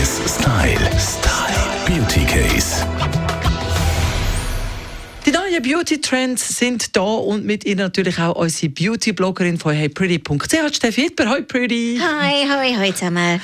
1 Style. Style. Beauty Case. Die neuen Beauty-Trends sind da und mit ihnen natürlich auch unsere Beauty-Bloggerin von heypretty.ch, Steffi Hitler. Hi Pretty! Hi, hi, hi zusammen.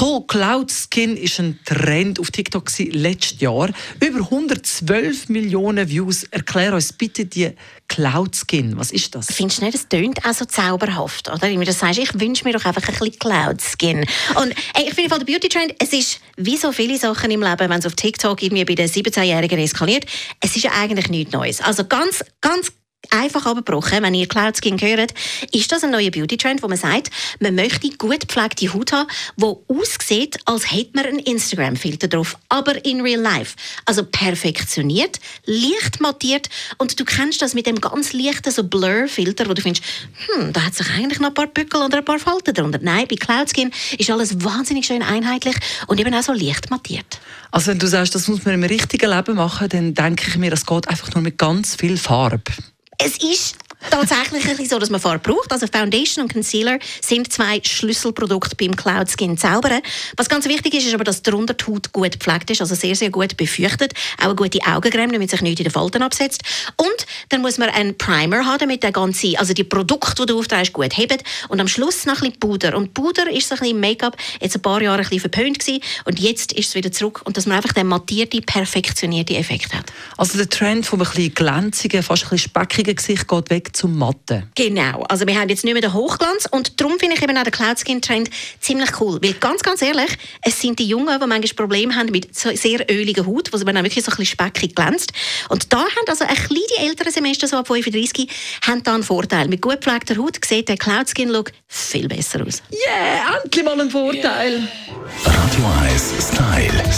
Cool Cloud Skin ist ein Trend auf TikTok letztes Jahr. Über 112 Millionen Views. Erklär uns bitte die Cloud Skin. Was ist das? Findest du nicht, es tönt auch so zauberhaft, oder? Wie du das sagst, ich wünsche mir doch einfach ein bisschen Cloud Skin. Und ey, ich finde, der Beauty Trend, es ist wie so viele Sachen im Leben, wenn es auf TikTok irgendwie bei den 17-Jährigen eskaliert, es ist ja eigentlich nichts Neues. Also ganz, ganz einfach abgebrochen, wenn ihr Cloud Skin hört, ist das ein neuer Beauty-Trend, wo man sagt, man möchte gut gepflegte Haut haben, die aussieht, als hätte man einen Instagram-Filter drauf, aber in real life. Also perfektioniert, leicht mattiert und du kennst das mit dem ganz leichten so Blur-Filter, wo du findest, hm, da hat sich eigentlich noch ein paar Bückel oder ein paar Falten drunter. Nein, bei Cloud Skin ist alles wahnsinnig schön einheitlich und eben auch so leicht mattiert. Also wenn du sagst, das muss man im richtigen Leben machen, dann denke ich mir, das geht einfach nur mit ganz viel Farbe. Es ist tatsächlich so, dass man Farbe braucht. Also Foundation und Concealer sind zwei Schlüsselprodukte beim Cloud Skin Zaubern. Was ganz wichtig ist, ist aber, dass drunter die Haut gut gepflegt ist, also sehr, sehr gut befeuchtet. Auch eine gute Augencreme, damit sich nichts in den Falten absetzt. Und dann muss man einen Primer haben, damit der ganze, also die Produkte, die du aufträgst, gut hebt. Und am Schluss noch ein bisschen Puder. Und Puder ist so ein bisschen Make-up jetzt ein paar Jahre ein bisschen verpönt gewesen. Und jetzt ist es wieder zurück. Und dass man einfach den mattierte, perfektionierte Effekt hat. Also der Trend von einem bisschen glänzigen, fast ein bisschen speckigen Gesicht geht weg zum Matten. Genau. Also wir haben jetzt nicht mehr den Hochglanz und darum finde ich eben auch den Cloud Skin Trend ziemlich cool. Weil ganz, ganz ehrlich, es sind die Jungen, die manchmal Probleme haben mit sehr öliger Haut, wo sie dann wirklich so ein bisschen speckig glänzt. Und da haben also ein bisschen die älteren Semester, so ab 35, haben da einen Vorteil. Mit gut gepflegter Haut sieht der Cloud Skin Look viel besser aus. Yeah, endlich mal ein Vorteil. Yeah. Radio 1 Style. Style.